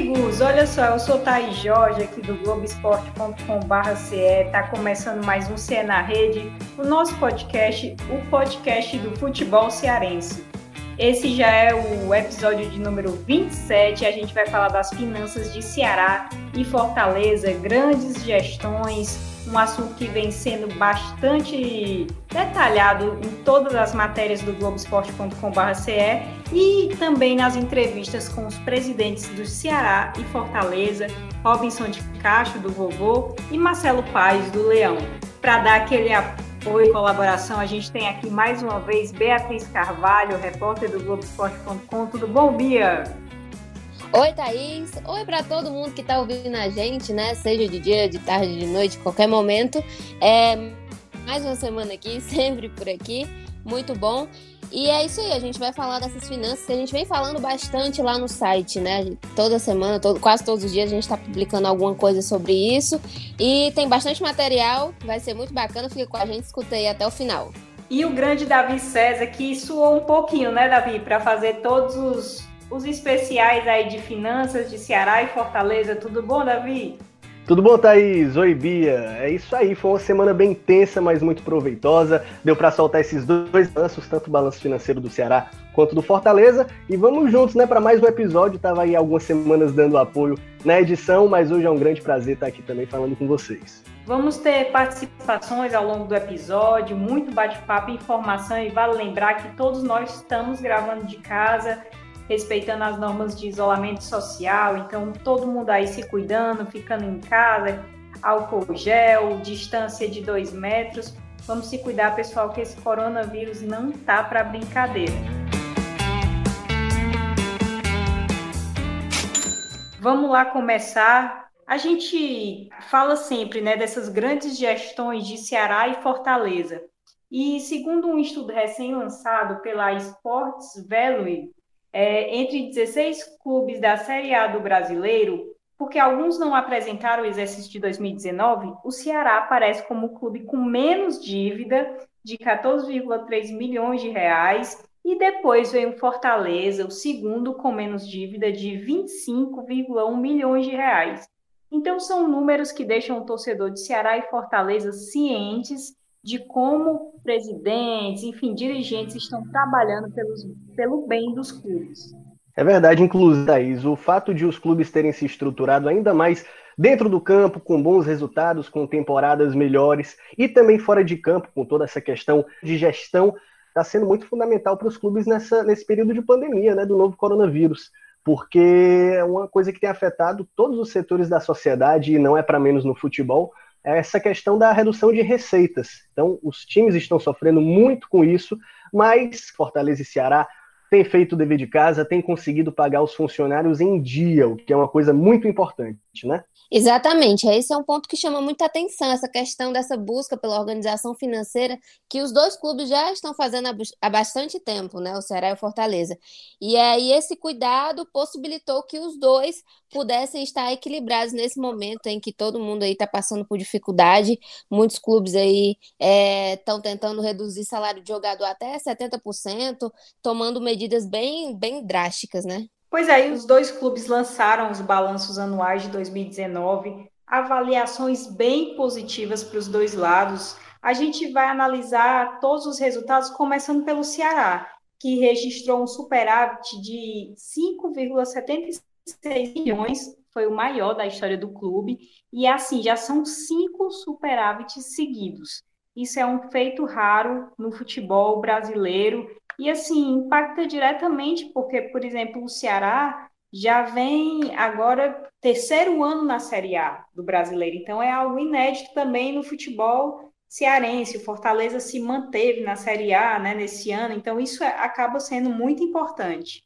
Amigos, olha só, eu sou Thaís Jorge, aqui do Globoesporte.com.br. Está começando mais um CE na Rede, o nosso podcast, o podcast do futebol cearense. Esse já é o episódio de número 27. A gente vai falar das finanças de Ceará e Fortaleza, grandes gestões, um assunto que vem sendo bastante detalhado em todas as matérias do Globoesporte.com.br e também nas entrevistas com os presidentes do Ceará e Fortaleza, Robinson de Castro, do Vovô, e Marcelo Paes, do Leão. Para dar aquele apoio e colaboração, a gente tem aqui mais uma vez Beatriz Carvalho, repórter do Globoesporte.com. Tudo bom, Bia? Oi, Thaís. Oi para todo mundo que está ouvindo a gente, né? Seja de dia, de tarde, de noite, qualquer momento. É mais uma semana aqui, sempre por aqui. Muito bom. E é isso aí, a gente vai falar dessas finanças que a gente vem falando bastante lá no site, né? Toda semana, todo, quase todos os dias a gente está publicando alguma coisa sobre isso. E tem bastante material, vai ser muito bacana, fica com a gente, escutei até o final. E o grande Davi César, que suou um pouquinho, né, Davi, para fazer todos os, os especiais aí de finanças de Ceará e Fortaleza. Tudo bom, Davi? Tudo bom, Thaís? Oi, Bia. É isso aí, foi uma semana bem tensa, mas muito proveitosa. Deu para soltar esses dois balanços, tanto o balanço financeiro do Ceará quanto do Fortaleza. E vamos juntos, né, para mais um episódio. Tava aí algumas semanas dando apoio na edição, mas hoje é um grande prazer estar aqui também falando com vocês. Vamos ter participações ao longo do episódio, muito bate-papo, informação e vale lembrar que todos nós estamos gravando de casa respeitando as normas de isolamento social, então todo mundo aí se cuidando, ficando em casa, álcool gel, distância de dois metros. Vamos se cuidar, pessoal, que esse coronavírus não tá para brincadeira. Vamos lá começar. A gente fala sempre, né, dessas grandes gestões de Ceará e Fortaleza. E segundo um estudo recém-lançado pela Sports Value, é, entre 16 clubes da Série A do brasileiro, porque alguns não apresentaram o exercício de 2019, o Ceará aparece como o clube com menos dívida, de 14,3 milhões de reais, e depois vem o Fortaleza, o segundo com menos dívida, de 25,1 milhões de reais. Então, são números que deixam o torcedor de Ceará e Fortaleza cientes de como presidentes, enfim, dirigentes estão trabalhando pelos, pelo bem dos clubes. É verdade, inclusive, Thaís, o fato de os clubes terem se estruturado ainda mais dentro do campo, com bons resultados, com temporadas melhores, e também fora de campo, com toda essa questão de gestão, está sendo muito fundamental para os clubes nessa, nesse período de pandemia, né, do novo coronavírus, porque é uma coisa que tem afetado todos os setores da sociedade, e não é para menos no futebol, é essa questão da redução de receitas. Então, os times estão sofrendo muito com isso, mas Fortaleza e Ceará têm feito o dever de casa, têm conseguido pagar os funcionários em dia, o que é uma coisa muito importante, né? Exatamente, esse é um ponto que chama muita atenção, essa questão dessa busca pela organização financeira que os dois clubes já estão fazendo há bastante tempo, né, o Ceará e o Fortaleza. E aí esse cuidado possibilitou que os dois pudessem estar equilibrados nesse momento em que todo mundo aí está passando por dificuldade, muitos clubes aí estão é, tentando reduzir salário de jogador até 70%, tomando medidas bem, bem drásticas, né? Pois aí, os dois clubes lançaram os balanços anuais de 2019, avaliações bem positivas para os dois lados. A gente vai analisar todos os resultados, começando pelo Ceará, que registrou um superávit de 5,76 milhões, foi o maior da história do clube, e assim, já são cinco superávites seguidos. Isso é um feito raro no futebol brasileiro e assim, impacta diretamente, porque, por exemplo, o Ceará já vem agora terceiro ano na Série A do brasileiro, então é algo inédito também no futebol cearense. O Fortaleza se manteve na Série A né, nesse ano, então isso é, acaba sendo muito importante.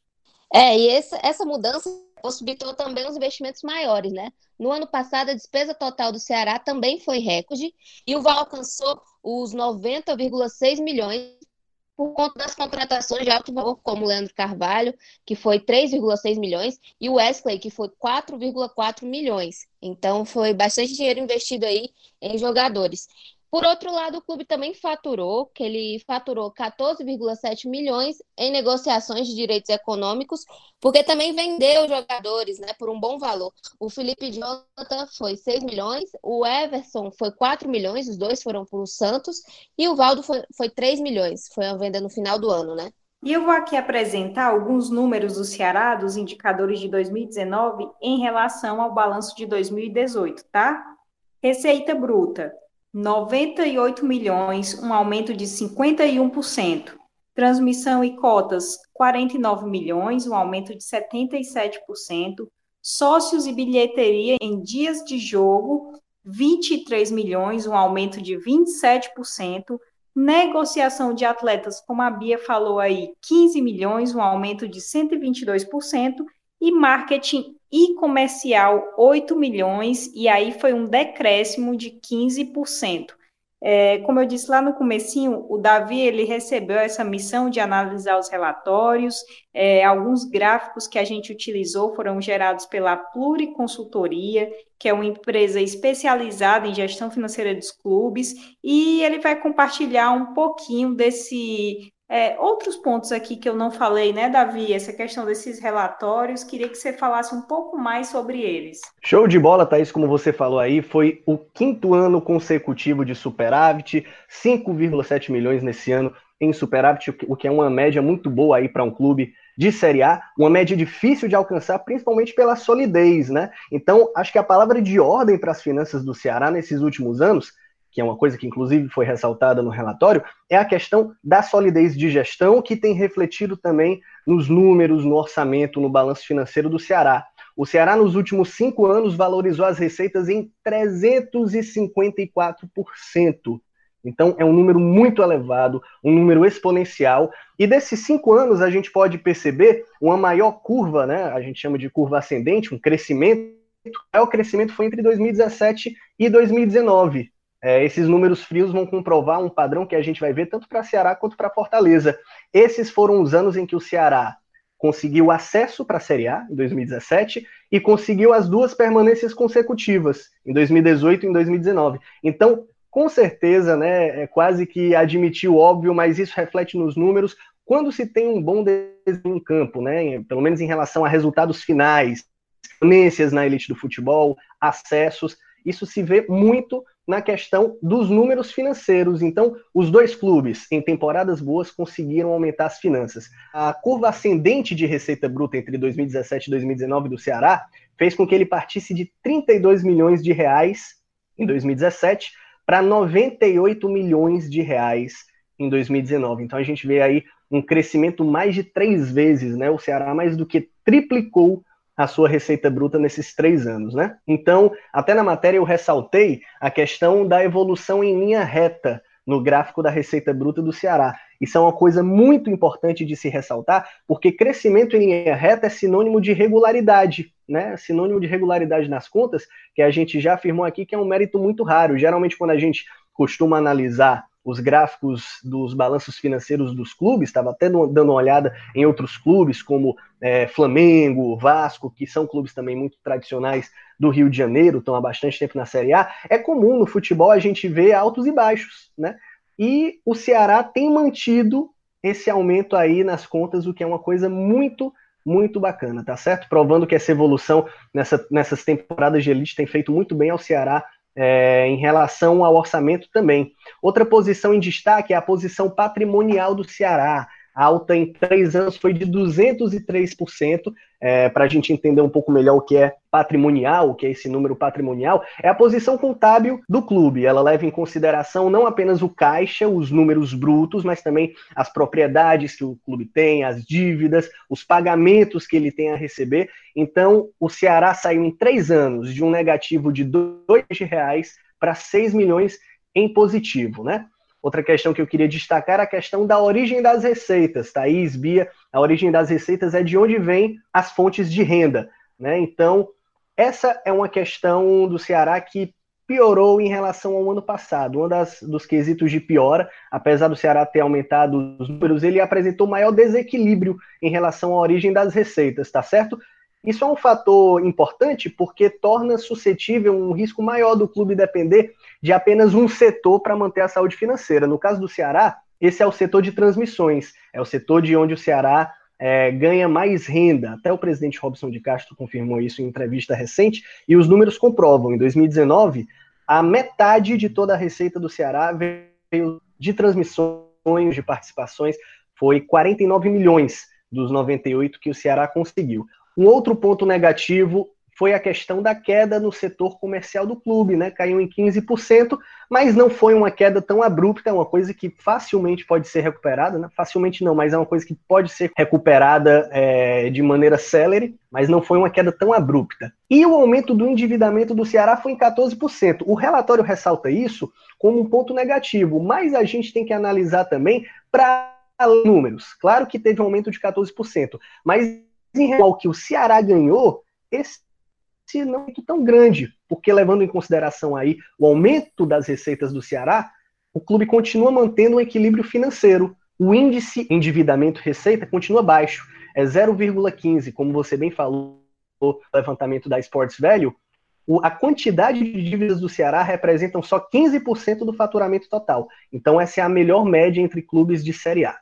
É, e essa, essa mudança possibilitou também os investimentos maiores, né? No ano passado, a despesa total do Ceará também foi recorde e o valor alcançou os 90,6 milhões por conta das contratações de alto valor, como o Leandro Carvalho, que foi 3,6 milhões, e o Wesley, que foi 4,4 milhões. Então, foi bastante dinheiro investido aí em jogadores. Por outro lado, o clube também faturou, que ele faturou 14,7 milhões em negociações de direitos econômicos, porque também vendeu jogadores, né, por um bom valor. O Felipe Jonathan foi 6 milhões, o Everson foi 4 milhões, os dois foram para o Santos, e o Valdo foi, foi 3 milhões, foi a venda no final do ano, né? E eu vou aqui apresentar alguns números do Ceará, dos indicadores de 2019, em relação ao balanço de 2018, tá? Receita bruta, 98 milhões, um aumento de 51%. Transmissão e cotas, 49 milhões, um aumento de 77%. Sócios e bilheteria em dias de jogo, 23 milhões, um aumento de 27%. Negociação de atletas, como a Bia falou aí, 15 milhões, um aumento de 122%. E marketing e comercial 8 milhões, e aí foi um decréscimo de 15%. É, como eu disse lá no comecinho, o Davi ele recebeu essa missão de analisar os relatórios, é, alguns gráficos que a gente utilizou foram gerados pela Pluriconsultoria, que é uma empresa especializada em gestão financeira dos clubes, e ele vai compartilhar um pouquinho desse é, outros pontos aqui que eu não falei, né, Davi? Essa questão desses relatórios, queria que você falasse um pouco mais sobre eles. Show de bola, Thaís, como você falou aí, foi o quinto ano consecutivo de superávit, 5,7 milhões nesse ano em superávit, o que é uma média muito boa aí para um clube de Série A, uma média difícil de alcançar, principalmente pela solidez, né? Então, acho que a palavra de ordem para as finanças do Ceará nesses últimos anos que é uma coisa que inclusive foi ressaltada no relatório, é a questão da solidez de gestão, que tem refletido também nos números, no orçamento, no balanço financeiro do Ceará. O Ceará, nos últimos cinco anos, valorizou as receitas em 354%. Então, é um número muito elevado, um número exponencial. E desses cinco anos, a gente pode perceber uma maior curva, né? A gente chama de curva ascendente, um crescimento. O crescimento foi entre 2017 e 2019. É, esses números frios vão comprovar um padrão que a gente vai ver tanto para Ceará quanto para Fortaleza. Esses foram os anos em que o Ceará conseguiu acesso para a Série A, em 2017, e conseguiu as duas permanências consecutivas, em 2018 e em 2019. Então, com certeza, né, é quase que admitir o óbvio, mas isso reflete nos números quando se tem um bom desempenho em campo, né, pelo menos em relação a resultados finais, permanências na elite do futebol, acessos, isso se vê muito na questão dos números financeiros. Então, os dois clubes, em temporadas boas, conseguiram aumentar as finanças. A curva ascendente de receita bruta entre 2017 e 2019 do Ceará fez com que ele partisse de 32 milhões de reais em 2017 para 98 milhões de reais em 2019. Então, a gente vê aí um crescimento mais de três vezes, né? O Ceará mais do que triplicou a sua receita bruta nesses três anos, né? Então, até na matéria eu ressaltei a questão da evolução em linha reta no gráfico da receita bruta do Ceará. Isso é uma coisa muito importante de se ressaltar, porque crescimento em linha reta é sinônimo de regularidade, né? Sinônimo de regularidade nas contas, que a gente já afirmou aqui que é um mérito muito raro. Geralmente, quando a gente costuma analisar os gráficos dos balanços financeiros dos clubes, estava até dando uma olhada em outros clubes, como é, Flamengo, Vasco, que são clubes também muito tradicionais do Rio de Janeiro, estão há bastante tempo na Série A. É comum no futebol a gente ver altos e baixos, né? E o Ceará tem mantido esse aumento aí nas contas, o que é uma coisa muito, muito bacana, tá certo? Provando que essa evolução nessa, nessas temporadas de elite tem feito muito bem ao Ceará é, em relação ao orçamento também. Outra posição em destaque é a posição patrimonial do Ceará. A alta em três anos foi de 203%. É, Para a gente entender um pouco melhor o que é patrimonial, o que é esse número patrimonial, é a posição contábil do clube. Ela leva em consideração não apenas o caixa, os números brutos, mas também as propriedades que o clube tem, as dívidas, os pagamentos que ele tem a receber. Então, o Ceará saiu em três anos de um negativo de R$ reais para 6 milhões em positivo, né? Outra questão que eu queria destacar é a questão da origem das receitas. Thaís, Bia, a origem das receitas é de onde vêm as fontes de renda. Né? Então, essa é uma questão do Ceará que piorou em relação ao ano passado. Um das, dos quesitos de piora, apesar do Ceará ter aumentado os números, ele apresentou maior desequilíbrio em relação à origem das receitas, tá certo? Isso é um fator importante porque torna suscetível um risco maior do clube depender de apenas um setor para manter a saúde financeira. No caso do Ceará, esse é o setor de transmissões, é o setor de onde o Ceará é, ganha mais renda. Até o presidente Robson de Castro confirmou isso em entrevista recente, e os números comprovam. Em 2019, a metade de toda a receita do Ceará veio de transmissões, de participações, foi 49 milhões dos 98 que o Ceará conseguiu. Um outro ponto negativo foi a questão da queda no setor comercial do clube, né? Caiu em 15%, mas não foi uma queda tão abrupta, é uma coisa que facilmente pode ser recuperada, né? Facilmente não, mas é uma coisa que pode ser recuperada é, de maneira célere, mas não foi uma queda tão abrupta. E o aumento do endividamento do Ceará foi em 14%. O relatório ressalta isso como um ponto negativo, mas a gente tem que analisar também para números. Claro que teve um aumento de 14%, mas em relação ao que o Ceará ganhou, esse não é tão grande, porque levando em consideração aí o aumento das receitas do Ceará, o clube continua mantendo um equilíbrio financeiro. O índice endividamento-receita continua baixo, é 0,15, como você bem falou no levantamento da Sports Value, a quantidade de dívidas do Ceará representam só 15% do faturamento total. Então essa é a melhor média entre clubes de Série A.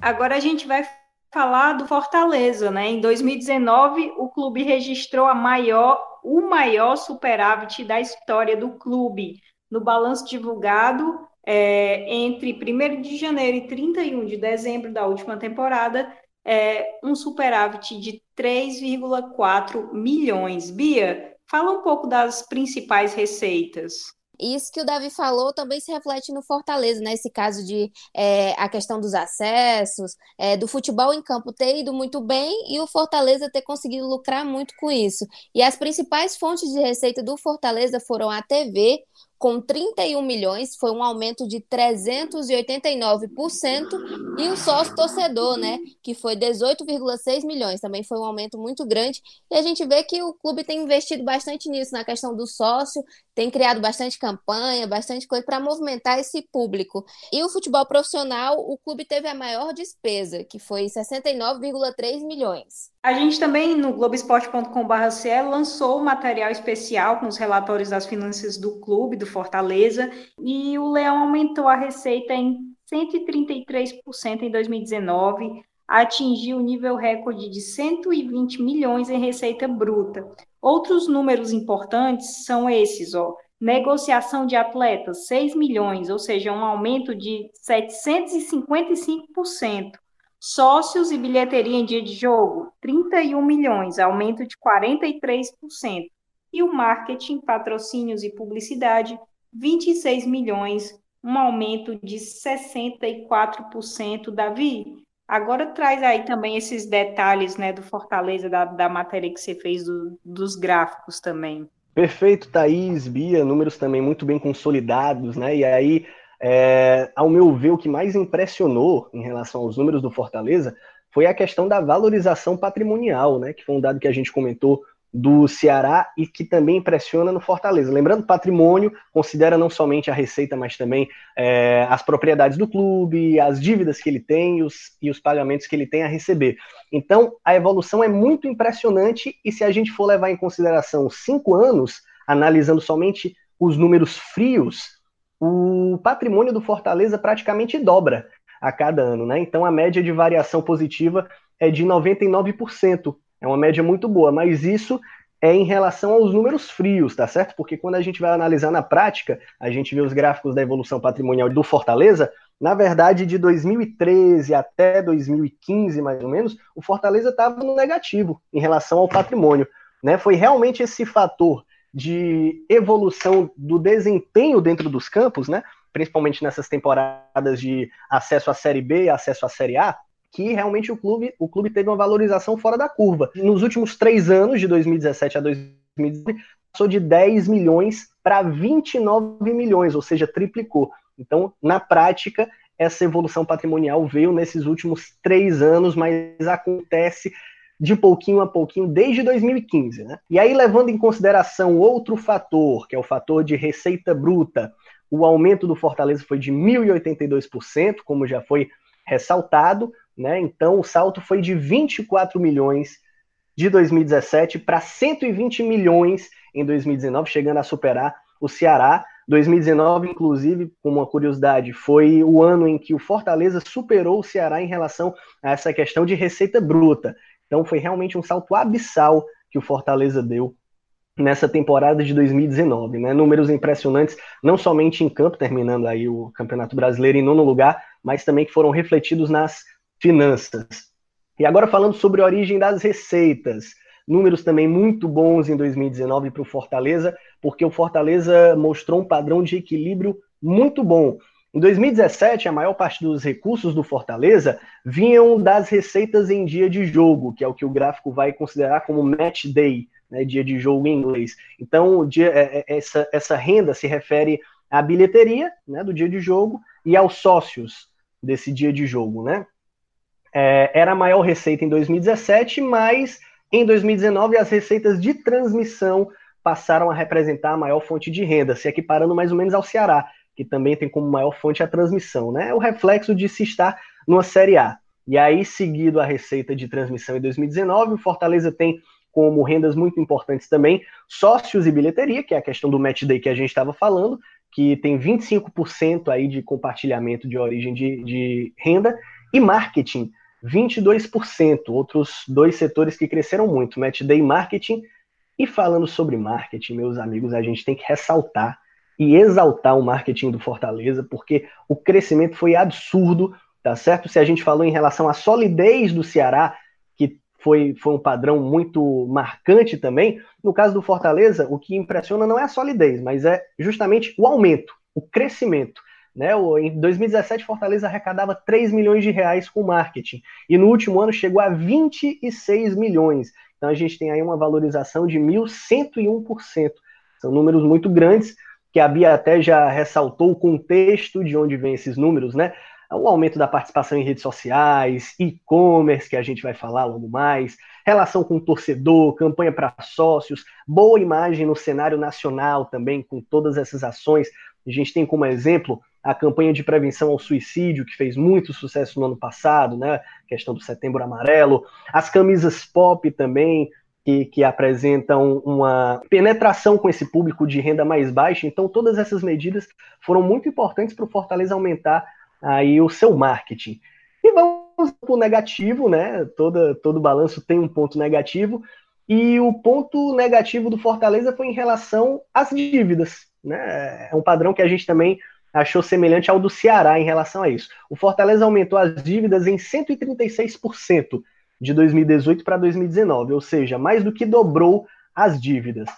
Agora a gente vai falar do Fortaleza, né? Em 2019, o clube registrou a maior, o maior superávit da história do clube. No balanço divulgado é, entre 1 de janeiro e 31 de dezembro da última temporada, é, um superávit de 3,4 milhões. Bia, fala um pouco das principais receitas. Isso que o Davi falou também se reflete no Fortaleza, né? caso de é, a questão dos acessos, é, do futebol em campo ter ido muito bem e o Fortaleza ter conseguido lucrar muito com isso. E as principais fontes de receita do Fortaleza foram a TV, com 31 milhões, foi um aumento de 389%, e o sócio torcedor, né, que foi 18,6 milhões, também foi um aumento muito grande, e a gente vê que o clube tem investido bastante nisso, na questão do sócio, tem criado bastante campanha, bastante coisa para movimentar esse público. E o futebol profissional, o clube teve a maior despesa, que foi 69,3 milhões. A gente também, no Globoesporte.com.br lançou um material especial com os relatórios das finanças do clube, do Fortaleza, e o Leão aumentou a receita em 133% em 2019, atingiu o nível recorde de 120 milhões em receita bruta. Outros números importantes são esses, ó. Negociação de atletas, 6 milhões, ou seja, um aumento de 755%. Sócios e bilheteria em dia de jogo, 31 milhões, aumento de 43%. E o marketing, patrocínios e publicidade, 26 milhões, um aumento de 64%. Davi, agora traz aí também esses detalhes né, do Fortaleza, da, da matéria que você fez do, dos gráficos também. Perfeito, Thaís, Bia, números também muito bem consolidados, né? E aí é, ao meu ver, o que mais impressionou em relação aos números do Fortaleza foi a questão da valorização patrimonial, né? Que foi um dado que a gente comentou do Ceará e que também impressiona no Fortaleza. Lembrando, patrimônio considera não somente a receita, mas também é, as propriedades do clube, as dívidas que ele tem e os, e os pagamentos que ele tem a receber. Então, a evolução é muito impressionante e se a gente for levar em consideração cinco anos, analisando somente os números frios, o patrimônio do Fortaleza praticamente dobra a cada ano, né? Então a média de variação positiva é de 99%. É uma média muito boa, mas isso é em relação aos números frios, tá certo? Porque quando a gente vai analisar na prática, a gente vê os gráficos da evolução patrimonial do Fortaleza, na verdade, de 2013 até 2015, mais ou menos, o Fortaleza estava no negativo em relação ao patrimônio. Né? Foi realmente esse fator de evolução do desempenho dentro dos campos, né? principalmente nessas temporadas de acesso à Série B e acesso à Série A, que realmente o clube, o clube teve uma valorização fora da curva. Nos últimos três anos, de 2017 a 2019, passou de 10 milhões para 29 milhões, ou seja, triplicou. Então, na prática, essa evolução patrimonial veio nesses últimos três anos, mas acontece de pouquinho a pouquinho desde 2015. Né? E aí, levando em consideração outro fator, que é o fator de receita bruta, o aumento do Fortaleza foi de 1.082%, como já foi ressaltado, né? então o salto foi de 24 milhões de 2017 para 120 milhões em 2019, chegando a superar o Ceará. 2019, inclusive, como uma curiosidade, foi o ano em que o Fortaleza superou o Ceará em relação a essa questão de receita bruta. Então foi realmente um salto abissal que o Fortaleza deu nessa temporada de 2019, né? Números impressionantes, não somente em campo, terminando aí o Campeonato Brasileiro em nono lugar, mas também que foram refletidos nas finanças. E agora falando sobre a origem das receitas, números também muito bons em 2019 para o Fortaleza, porque o Fortaleza mostrou um padrão de equilíbrio muito bom. Em 2017, a maior parte dos recursos do Fortaleza vinham das receitas em dia de jogo, que é o que o gráfico vai considerar como match day, né, dia de jogo em inglês. Então, dia, é, é, essa, essa renda se refere à bilheteria né, do dia de jogo e aos sócios desse dia de jogo. Né? É, era a maior receita em 2017, mas em 2019 as receitas de transmissão passaram a representar a maior fonte de renda, se equiparando mais ou menos ao Ceará, que também tem como maior fonte a transmissão. Né? É o reflexo de se estar numa Série A. E aí, seguido a receita de transmissão em 2019, o Fortaleza tem como rendas muito importantes também, sócios e bilheteria, que é a questão do match day que a gente estava falando, que tem 25% aí de compartilhamento de origem de, de renda, e marketing, 22%, outros dois setores que cresceram muito, match day marketing. E falando sobre marketing, meus amigos, a gente tem que ressaltar e exaltar o marketing do Fortaleza, porque o crescimento foi absurdo, tá certo? Se a gente falou em relação à solidez do Ceará, foi, foi um padrão muito marcante também. No caso do Fortaleza, o que impressiona não é a solidez, mas é justamente o aumento, o crescimento. Né? Em 2017, Fortaleza arrecadava 3 milhões de reais com marketing, e no último ano chegou a 26 milhões. Então a gente tem aí uma valorização de 1.101%. São números muito grandes, que a Bia até já ressaltou o contexto de onde vem esses números, né? o aumento da participação em redes sociais, e-commerce, que a gente vai falar logo mais, relação com o torcedor, campanha para sócios, boa imagem no cenário nacional também, com todas essas ações. A gente tem como exemplo a campanha de prevenção ao suicídio, que fez muito sucesso no ano passado, né? Questão do setembro amarelo, as camisas pop também, que, que, apresentam uma penetração com esse público de renda mais baixa. Então, todas essas medidas foram muito importantes para o Fortaleza aumentar aí o seu marketing. E vamos para o negativo, né? Toda, todo balanço tem um ponto negativo. E o ponto negativo do Fortaleza foi em relação às dívidas. Né? É um padrão que a gente também achou semelhante ao do Ceará em relação a isso. O Fortaleza aumentou as dívidas em 136% de 2018 para 2019, ou seja, mais do que dobrou as dívidas.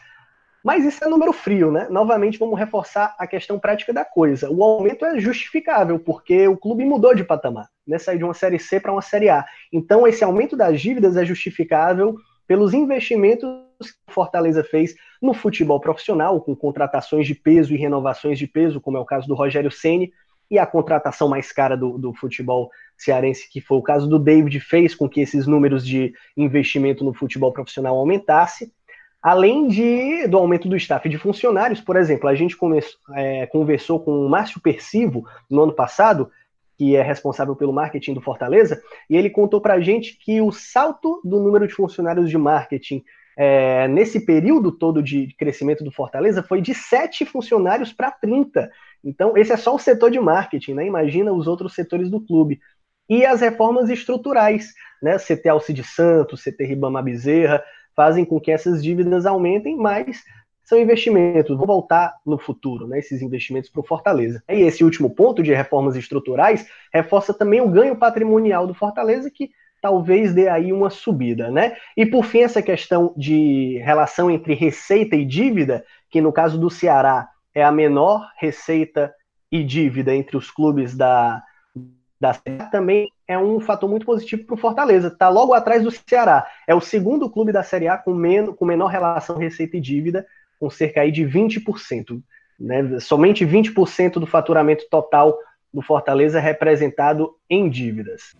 Mas isso é número frio, né? Novamente, vamos reforçar a questão prática da coisa. O aumento é justificável, porque o clube mudou de patamar, né? Saiu de uma Série C para uma Série A. Então, esse aumento das dívidas é justificável pelos investimentos que Fortaleza fez no futebol profissional, com contratações de peso e renovações de peso, como é o caso do Rogério Ceni e a contratação mais cara do, do futebol cearense, que foi o caso do David, fez com que esses números de investimento no futebol profissional aumentasse. Além de, do aumento do staff de funcionários, por exemplo, a gente é, conversou com o Márcio Persivo no ano passado, que é responsável pelo marketing do Fortaleza, e ele contou para a gente que o salto do número de funcionários de marketing é, nesse período todo de crescimento do Fortaleza foi de 7 funcionários para 30. Então, esse é só o setor de marketing, né? Imagina os outros setores do clube. E as reformas estruturais, né? CT Alcide Santos, CT Ribama Bezerra, fazem com que essas dívidas aumentem, mas são investimentos, vão voltar no futuro, né, esses investimentos para o Fortaleza. E esse último ponto de reformas estruturais reforça também o ganho patrimonial do Fortaleza, que talvez dê aí uma subida, né? E por fim, essa questão de relação entre receita e dívida, que no caso do Ceará é a menor receita e dívida entre os clubes da, da também é um fator muito positivo para o Fortaleza. Está logo atrás do Ceará. É o segundo clube da Série A com, men com menor relação receita e dívida, com cerca aí de 20%. Né? Somente 20% do faturamento total do Fortaleza é representado em dívidas.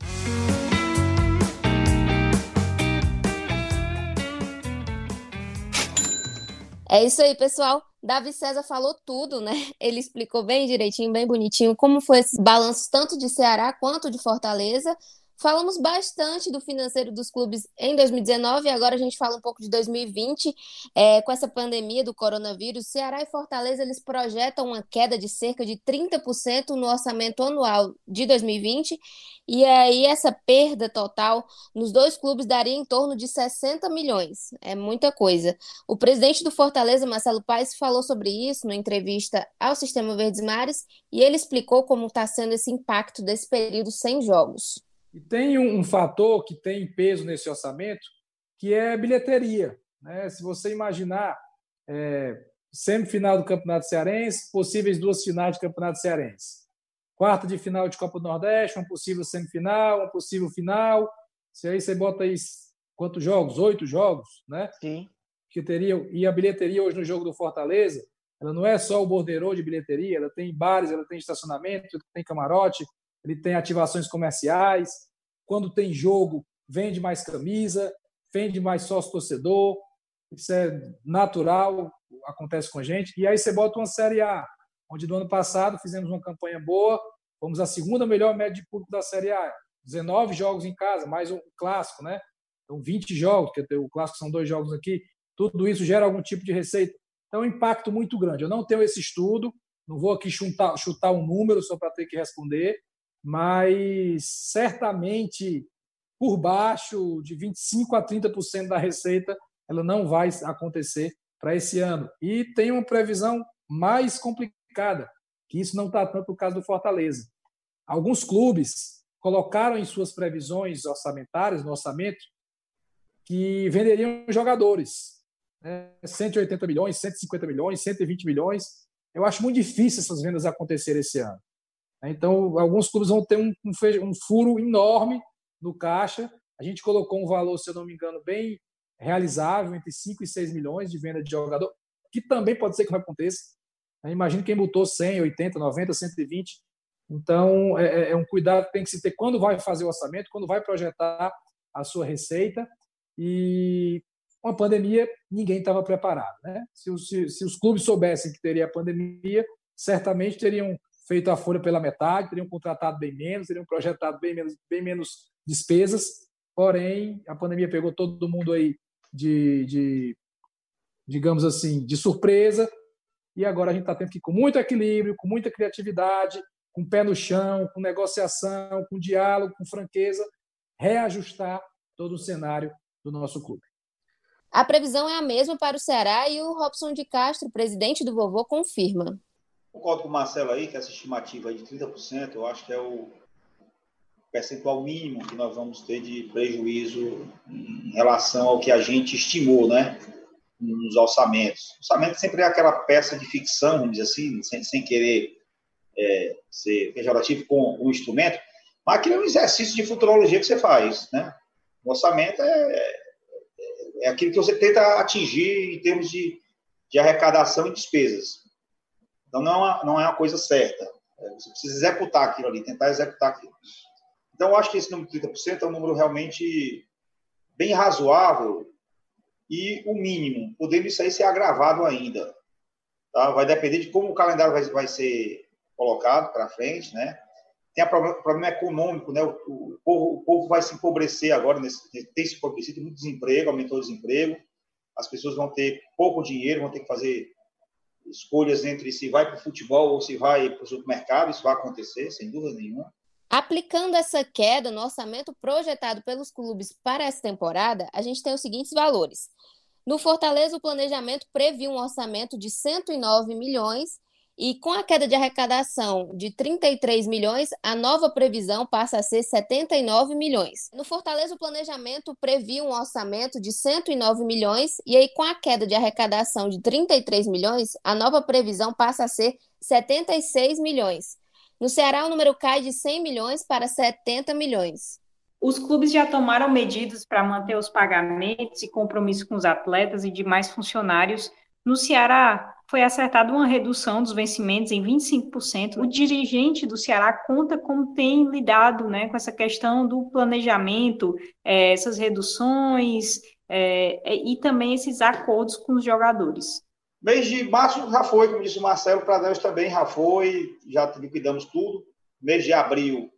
É isso aí, pessoal. Davi César falou tudo, né? Ele explicou bem direitinho, bem bonitinho, como foi esses balanços tanto de Ceará quanto de Fortaleza. Falamos bastante do financeiro dos clubes em 2019 e agora a gente fala um pouco de 2020. É, com essa pandemia do coronavírus, Ceará e Fortaleza eles projetam uma queda de cerca de 30% no orçamento anual de 2020 e aí essa perda total nos dois clubes daria em torno de 60 milhões. É muita coisa. O presidente do Fortaleza, Marcelo Paes, falou sobre isso na entrevista ao Sistema Verdes Mares e ele explicou como está sendo esse impacto desse período sem jogos. E tem um, fator que tem peso nesse orçamento, que é bilheteria. Né? Se você imaginar é, semifinal do Campeonato Cearense, possíveis duas finais de Campeonato Cearense. Quarta de final de Copa do Nordeste, uma possível semifinal, uma possível final. Se aí você bota aí quantos jogos? Oito jogos, né? Sim. Que teriam. E a bilheteria hoje no jogo do Fortaleza, ela não é só o borderô de bilheteria, ela tem bares, ela tem estacionamento, tem camarote, ele tem ativações comerciais. Quando tem jogo, vende mais camisa, vende mais sócio-torcedor. Isso é natural, acontece com a gente. E aí você bota uma Série A, onde no ano passado fizemos uma campanha boa, fomos a segunda melhor média de público da Série A. 19 jogos em casa, mais um clássico, né? Então, 20 jogos, que o clássico são dois jogos aqui. Tudo isso gera algum tipo de receita. Então, é um impacto muito grande. Eu não tenho esse estudo, não vou aqui chutar, chutar um número só para ter que responder, mas certamente por baixo de 25 a 30% da receita ela não vai acontecer para esse ano. E tem uma previsão mais complicada, que isso não está tanto no caso do Fortaleza. Alguns clubes colocaram em suas previsões orçamentárias, no orçamento, que venderiam jogadores. Né? 180 milhões, 150 milhões, 120 milhões. Eu acho muito difícil essas vendas acontecerem esse ano. Então, alguns clubes vão ter um, um, um furo enorme no caixa. A gente colocou um valor, se eu não me engano, bem realizável, entre 5 e 6 milhões de venda de jogador, que também pode ser que não aconteça. Imagina quem botou 100, 80, 90, 120. Então, é, é, é um cuidado que tem que se ter quando vai fazer o orçamento, quando vai projetar a sua receita. E uma pandemia, ninguém estava preparado. Né? Se, se, se os clubes soubessem que teria pandemia, certamente teriam feito a folha pela metade, teriam contratado bem menos, teriam projetado bem menos, bem menos despesas. Porém, a pandemia pegou todo mundo aí de, de digamos assim, de surpresa. E agora a gente está tendo que ir com muito equilíbrio, com muita criatividade, com pé no chão, com negociação, com diálogo, com franqueza, reajustar todo o cenário do nosso clube. A previsão é a mesma para o Ceará e o Robson de Castro, presidente do Vovô, confirma. Concordo com o Marcelo aí, que essa estimativa aí de 30%, eu acho que é o percentual mínimo que nós vamos ter de prejuízo em relação ao que a gente estimou, né? Nos orçamentos. O orçamento sempre é aquela peça de ficção, vamos dizer assim, sem, sem querer é, ser pejorativo com o instrumento, mas aquilo é um exercício de futurologia que você faz, né? O orçamento é, é, é aquilo que você tenta atingir em termos de, de arrecadação e despesas. Então, não é não é uma coisa certa. É, você precisa executar aquilo ali, tentar executar aquilo. Então, eu acho que esse número de 30% é um número realmente bem razoável e o mínimo, podendo isso aí ser agravado ainda. Tá? Vai depender de como o calendário vai, vai ser colocado para frente, né? Tem o problema, econômico, né? O, o, povo, o, povo, vai se empobrecer agora, nesse, tem se empobrecido, tem muito desemprego, aumentou o desemprego, as pessoas vão ter pouco dinheiro, vão ter que fazer escolhas entre se vai para o futebol ou se vai para o supermercado, isso vai acontecer, sem dúvida nenhuma. Aplicando essa queda no orçamento projetado pelos clubes para essa temporada, a gente tem os seguintes valores. No Fortaleza, o planejamento previu um orçamento de 109 milhões e com a queda de arrecadação de 33 milhões, a nova previsão passa a ser 79 milhões. No Fortaleza, o planejamento previa um orçamento de 109 milhões, e aí com a queda de arrecadação de 33 milhões, a nova previsão passa a ser 76 milhões. No Ceará, o número cai de 100 milhões para 70 milhões. Os clubes já tomaram medidas para manter os pagamentos e compromissos com os atletas e demais funcionários. No Ceará, foi acertada uma redução dos vencimentos em 25%. O dirigente do Ceará conta como tem lidado né, com essa questão do planejamento, é, essas reduções é, é e também esses acordos com os jogadores. Mês de março já foi, como disse o Marcelo, para nós também já foi, já liquidamos tudo. Mês de abril,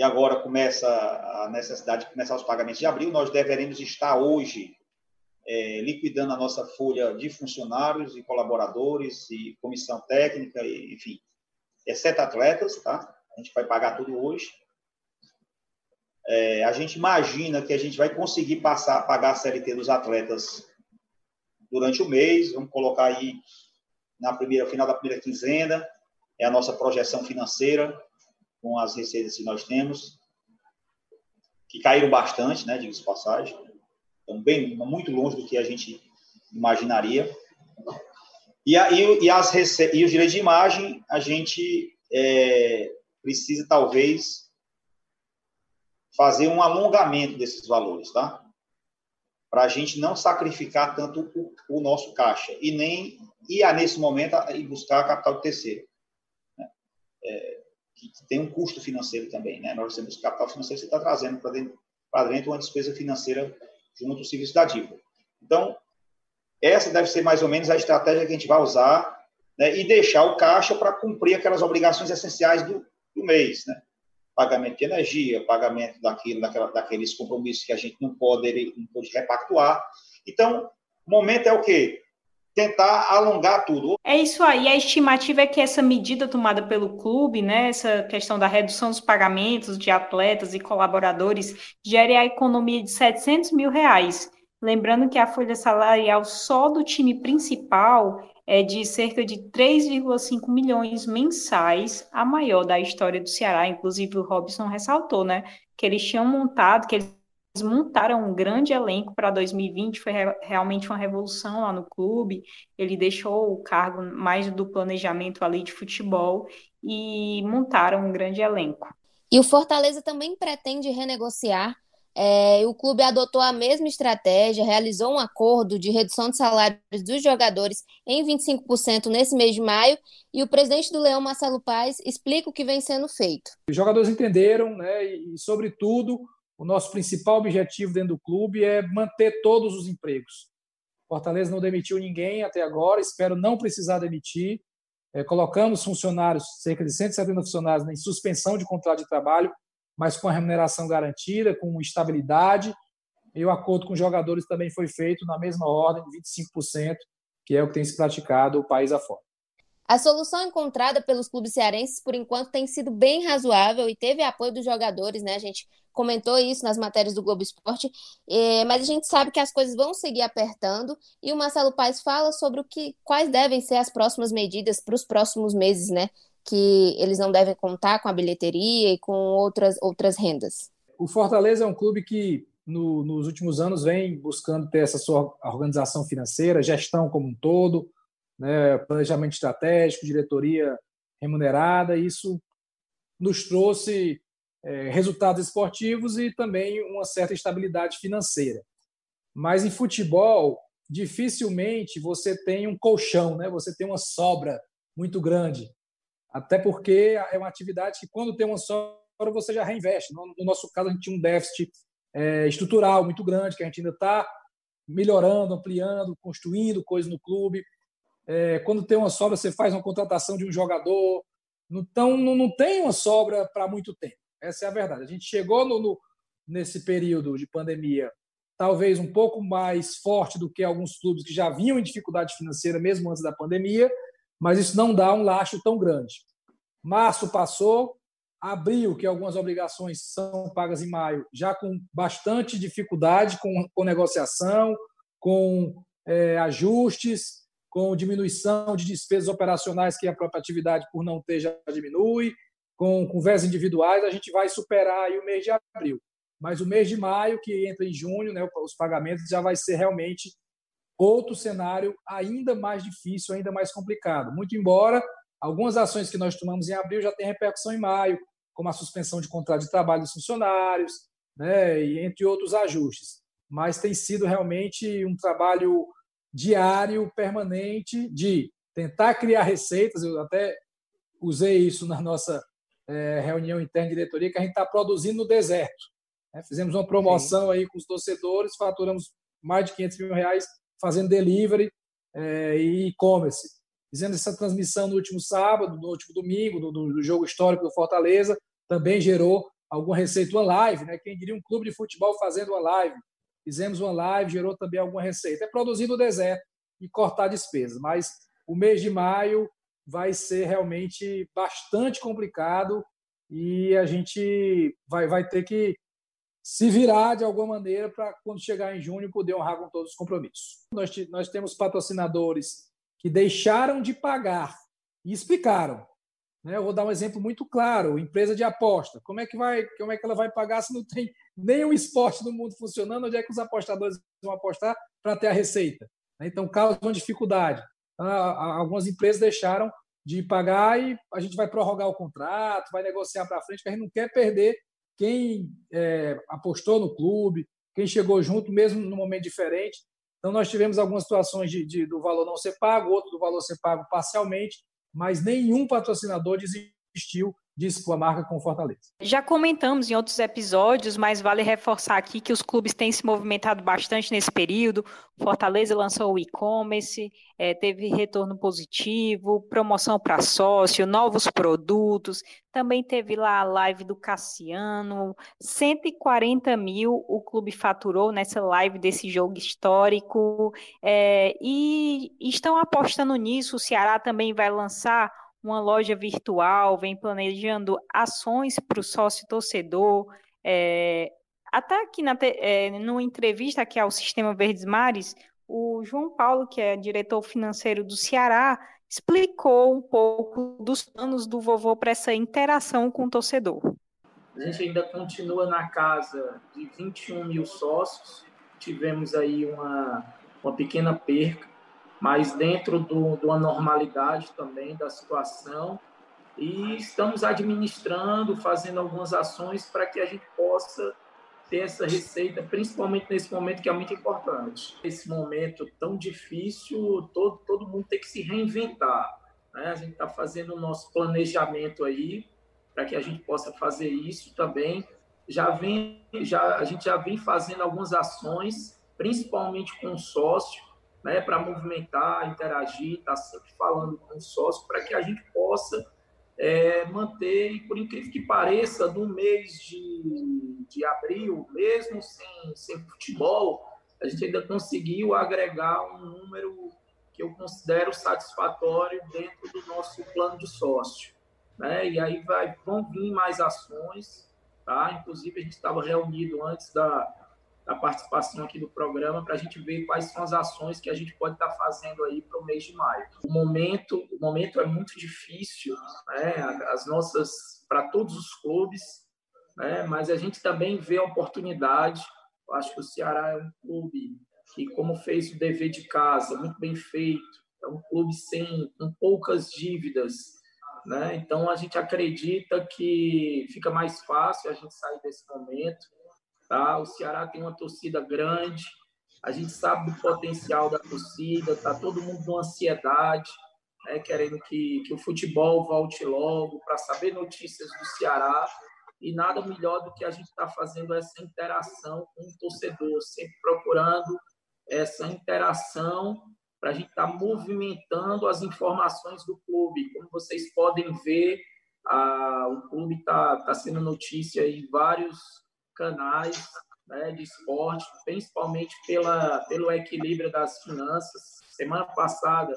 e agora começa a necessidade de começar os pagamentos de abril, nós deveremos estar hoje é, liquidando a nossa folha de funcionários e colaboradores e comissão técnica, e, enfim, exceto atletas, tá? A gente vai pagar tudo hoje. É, a gente imagina que a gente vai conseguir passar, pagar a CLT dos atletas durante o mês, vamos colocar aí na primeira final da primeira quinzena, é a nossa projeção financeira com as receitas que nós temos, que caíram bastante, né, diga-se passagem, estão bem, muito longe do que a gente imaginaria. E, a, e, e, as e os direitos de imagem, a gente é, precisa, talvez, fazer um alongamento desses valores, tá? Para a gente não sacrificar tanto o, o, nosso caixa e nem ir, nesse momento, a, ir buscar capital de terceiro. Né? É, que, tem um custo financeiro também, né? Nós temos capital financeiro, você está trazendo para dentro, dentro uma despesa financeira junto ao serviço da dívida. Então, essa deve ser mais ou menos a estratégia que a gente vai usar né, e deixar o caixa para cumprir aquelas obrigações essenciais do, do mês, né? Pagamento de energia, pagamento daquilo, daquela, daqueles compromissos que a gente não pode, não pode repactuar. Então, o momento é o quê? Tentar alongar tudo. É isso aí. A estimativa é que essa medida tomada pelo clube, né, essa questão da redução dos pagamentos de atletas e colaboradores, gere a economia de 700 mil reais. Lembrando que a folha salarial só do time principal é de cerca de 3,5 milhões mensais, a maior da história do Ceará. Inclusive, o Robson ressaltou, né, que eles tinham montado, que eles montaram um grande elenco para 2020, foi re realmente uma revolução lá no clube. Ele deixou o cargo mais do planejamento ali de futebol e montaram um grande elenco. E o Fortaleza também pretende renegociar. É, o clube adotou a mesma estratégia, realizou um acordo de redução de salários dos jogadores em 25% nesse mês de maio, e o presidente do Leão, Marcelo Paes, explica o que vem sendo feito. Os jogadores entenderam, né, e, sobretudo, o nosso principal objetivo dentro do clube é manter todos os empregos. Fortaleza não demitiu ninguém até agora, espero não precisar demitir. É, colocamos funcionários, cerca de 170 funcionários, em suspensão de contrato de trabalho, mas com a remuneração garantida, com estabilidade. E o acordo com os jogadores também foi feito na mesma ordem, 25%, que é o que tem se praticado o país afora. A solução encontrada pelos clubes cearenses, por enquanto, tem sido bem razoável e teve apoio dos jogadores, né? A gente comentou isso nas matérias do Globo Esporte, é, mas a gente sabe que as coisas vão seguir apertando e o Marcelo Paes fala sobre o que, quais devem ser as próximas medidas para os próximos meses, né? Que eles não devem contar com a bilheteria e com outras, outras rendas. O Fortaleza é um clube que no, nos últimos anos vem buscando ter essa sua organização financeira, gestão como um todo, né, planejamento estratégico, diretoria remunerada, isso nos trouxe é, resultados esportivos e também uma certa estabilidade financeira. Mas em futebol, dificilmente você tem um colchão, né? você tem uma sobra muito grande. Até porque é uma atividade que, quando tem uma sobra, você já reinveste. No nosso caso, a gente tinha um déficit é, estrutural muito grande, que a gente ainda está melhorando, ampliando, construindo coisas no clube. É, quando tem uma sobra, você faz uma contratação de um jogador. Então, não, não tem uma sobra para muito tempo. Essa é a verdade. A gente chegou no, no, nesse período de pandemia, talvez um pouco mais forte do que alguns clubes que já vinham em dificuldade financeira mesmo antes da pandemia, mas isso não dá um laço tão grande. Março passou, abril, que algumas obrigações são pagas em maio, já com bastante dificuldade com, com negociação, com é, ajustes, com diminuição de despesas operacionais que a própria atividade, por não ter, já diminui, com conversas individuais, a gente vai superar o mês de abril. Mas o mês de maio, que entra em junho, né, os pagamentos já vai ser realmente outro cenário ainda mais difícil, ainda mais complicado. Muito embora algumas ações que nós tomamos em abril já tenham repercussão em maio, como a suspensão de contrato de trabalho dos funcionários, né, e entre outros ajustes. Mas tem sido realmente um trabalho diário, permanente, de tentar criar receitas. Eu até usei isso na nossa é, reunião interna de diretoria, que a gente está produzindo no deserto. Né? Fizemos uma promoção Sim. aí com os torcedores, faturamos mais de 500 mil reais fazendo delivery é, e e-commerce. Fizemos essa transmissão no último sábado, no último domingo, do, do jogo histórico do Fortaleza, também gerou alguma receita, uma live, né? Quem diria um clube de futebol fazendo uma live? Fizemos uma live, gerou também alguma receita. É produzir no deserto e cortar despesas, mas o mês de maio vai ser realmente bastante complicado e a gente vai, vai ter que se virar de alguma maneira para, quando chegar em junho, poder honrar com todos os compromissos. Nós, nós temos patrocinadores que deixaram de pagar e explicaram. Né? Eu vou dar um exemplo muito claro: empresa de aposta. Como é que vai, como é que ela vai pagar se não tem nenhum esporte no mundo funcionando? Onde é que os apostadores vão apostar para ter a receita? Então causa uma dificuldade. Ah, algumas empresas deixaram de pagar e a gente vai prorrogar o contrato, vai negociar para frente, porque a gente não quer perder quem é, apostou no clube, quem chegou junto, mesmo num momento diferente. Então, nós tivemos algumas situações de, de, do valor não ser pago, outro do valor ser pago parcialmente, mas nenhum patrocinador desistiu de expor a marca com Fortaleza. Já comentamos em outros episódios, mas vale reforçar aqui que os clubes têm se movimentado bastante nesse período. Fortaleza lançou o e-commerce, é, teve retorno positivo, promoção para sócio, novos produtos. Também teve lá a live do Cassiano. 140 mil o clube faturou nessa live desse jogo histórico. É, e estão apostando nisso. O Ceará também vai lançar uma loja virtual, vem planejando ações para o sócio torcedor. É, até aqui na é, numa entrevista aqui ao Sistema Verdes Mares, o João Paulo, que é diretor financeiro do Ceará, explicou um pouco dos planos do vovô para essa interação com o torcedor. A gente ainda continua na casa de 21 mil sócios, tivemos aí uma, uma pequena perca, mas dentro do, de uma normalidade também da situação. E estamos administrando, fazendo algumas ações para que a gente possa ter essa receita, principalmente nesse momento que é muito importante. Esse momento tão difícil, todo, todo mundo tem que se reinventar. Né? A gente está fazendo o nosso planejamento aí para que a gente possa fazer isso também. Já vem, já, a gente já vem fazendo algumas ações, principalmente com sócio, né, para movimentar, interagir, estar tá sempre falando com o sócio para que a gente possa é, manter, e por incrível que pareça, no mês de, de abril, mesmo sem, sem futebol, a gente ainda conseguiu agregar um número que eu considero satisfatório dentro do nosso plano de sócio. Né? E aí vai, vão vir mais ações, tá? Inclusive, a gente estava reunido antes da, da participação aqui do programa para a gente ver quais são as ações que a gente pode estar tá fazendo aí para o mês de maio. O momento, o momento é muito difícil, né? As nossas para todos os clubes, né? Mas a gente também vê a oportunidade. Eu acho que o Ceará é um clube que, como fez o dever de casa, muito bem feito, é um clube sem com poucas dívidas. Né? Então a gente acredita que fica mais fácil a gente sair desse momento Tá? O Ceará tem uma torcida grande, a gente sabe do potencial da torcida, tá todo mundo com ansiedade, né, querendo que, que o futebol volte logo para saber notícias do Ceará. E nada melhor do que a gente estar tá fazendo essa interação com o torcedor, sempre procurando essa interação para a gente estar tá movimentando as informações do clube. Como vocês podem ver, a, o clube está tá sendo notícia em vários canais né, de esporte, principalmente pela, pelo equilíbrio das finanças. Semana passada,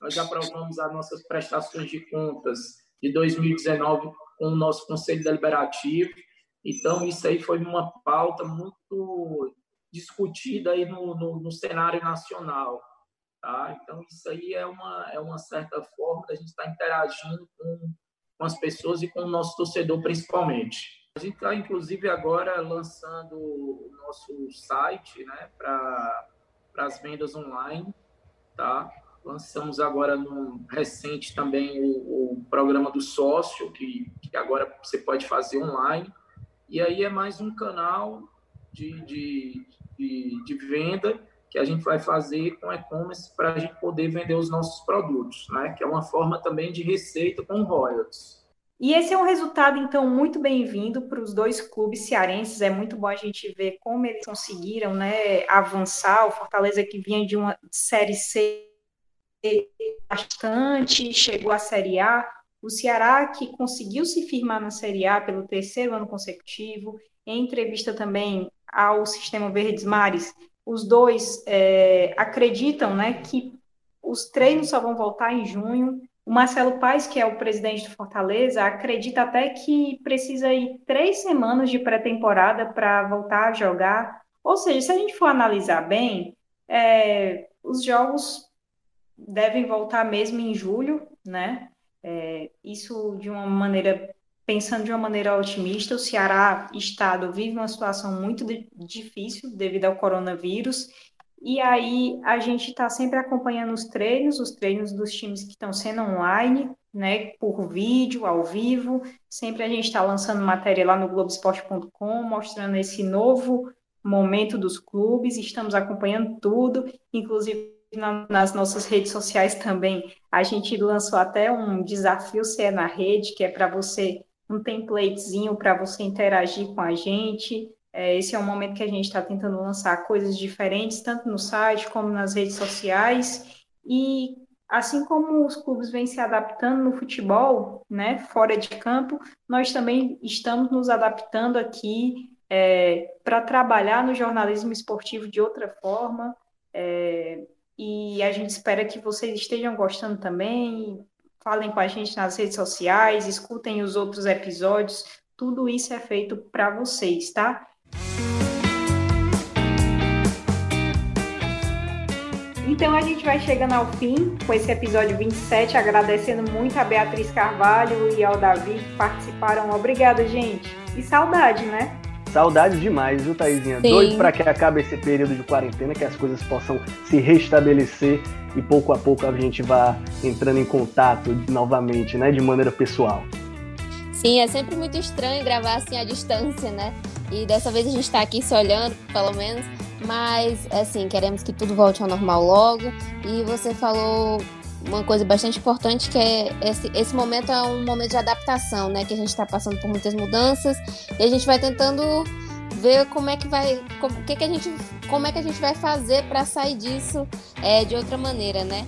nós aprovamos as nossas prestações de contas de 2019 com o nosso Conselho Deliberativo. Então, isso aí foi uma pauta muito discutida aí no, no, no cenário nacional. Tá? Então, isso aí é uma, é uma certa forma da gente estar interagindo com, com as pessoas e com o nosso torcedor, principalmente. A gente está, inclusive, agora lançando o nosso site né, para as vendas online. Tá? Lançamos agora no recente também o, o programa do sócio, que, que, agora você pode fazer online. E aí é mais um canal de, de, de, de venda que a gente vai fazer com e-commerce para a gente poder vender os nossos produtos, né? que é uma forma também de receita com royalties. E esse é um resultado, então, muito bem-vindo para os dois clubes cearenses. É muito bom a gente ver como eles conseguiram né, avançar. O Fortaleza que vinha de uma Série C bastante, chegou à Série A O Ceará, que conseguiu se firmar na Série A pelo terceiro ano consecutivo, em entrevista também ao Sistema Verdes Mares, os dois é, acreditam né, que os treinos só vão voltar em junho. O Marcelo Paes, que é o presidente do Fortaleza, acredita até que precisa ir três semanas de pré-temporada para voltar a jogar. Ou seja, se a gente for analisar bem, é, os jogos devem voltar mesmo em julho, né? É, isso de uma maneira, pensando de uma maneira otimista, o Ceará, estado, vive uma situação muito difícil devido ao coronavírus, e aí a gente está sempre acompanhando os treinos, os treinos dos times que estão sendo online, né, por vídeo, ao vivo, sempre a gente está lançando matéria lá no Globoesporte.com, mostrando esse novo momento dos clubes, estamos acompanhando tudo, inclusive na, nas nossas redes sociais também. A gente lançou até um desafio Se é na Rede, que é para você, um templatezinho para você interagir com a gente. É, esse é um momento que a gente está tentando lançar coisas diferentes, tanto no site como nas redes sociais. E assim como os clubes vêm se adaptando no futebol, né, fora de campo, nós também estamos nos adaptando aqui é, para trabalhar no jornalismo esportivo de outra forma. É, e a gente espera que vocês estejam gostando também. Falem com a gente nas redes sociais, escutem os outros episódios. Tudo isso é feito para vocês, tá? Então a gente vai chegando ao fim com esse episódio 27, agradecendo muito a Beatriz Carvalho e ao Davi que participaram. Obrigada, gente. E saudade, né? Saudades demais, viu, Thaisinha? Sim. Doido para que acabe esse período de quarentena, que as coisas possam se restabelecer e pouco a pouco a gente vá entrando em contato novamente, né, de maneira pessoal. Sim, é sempre muito estranho gravar assim à distância, né? E dessa vez a gente está aqui se olhando, pelo menos, mas assim, queremos que tudo volte ao normal logo. E você falou uma coisa bastante importante que é esse, esse momento é um momento de adaptação, né? Que a gente está passando por muitas mudanças e a gente vai tentando ver como é que vai, como, que que a gente, como é que a gente vai fazer para sair disso é, de outra maneira, né?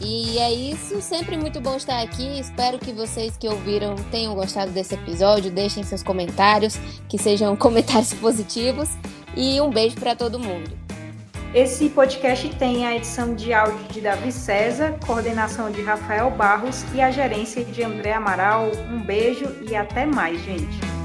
E é isso, sempre muito bom estar aqui. Espero que vocês que ouviram tenham gostado desse episódio. Deixem seus comentários, que sejam comentários positivos. E um beijo para todo mundo. Esse podcast tem a edição de áudio de Davi César, coordenação de Rafael Barros e a gerência de André Amaral. Um beijo e até mais, gente.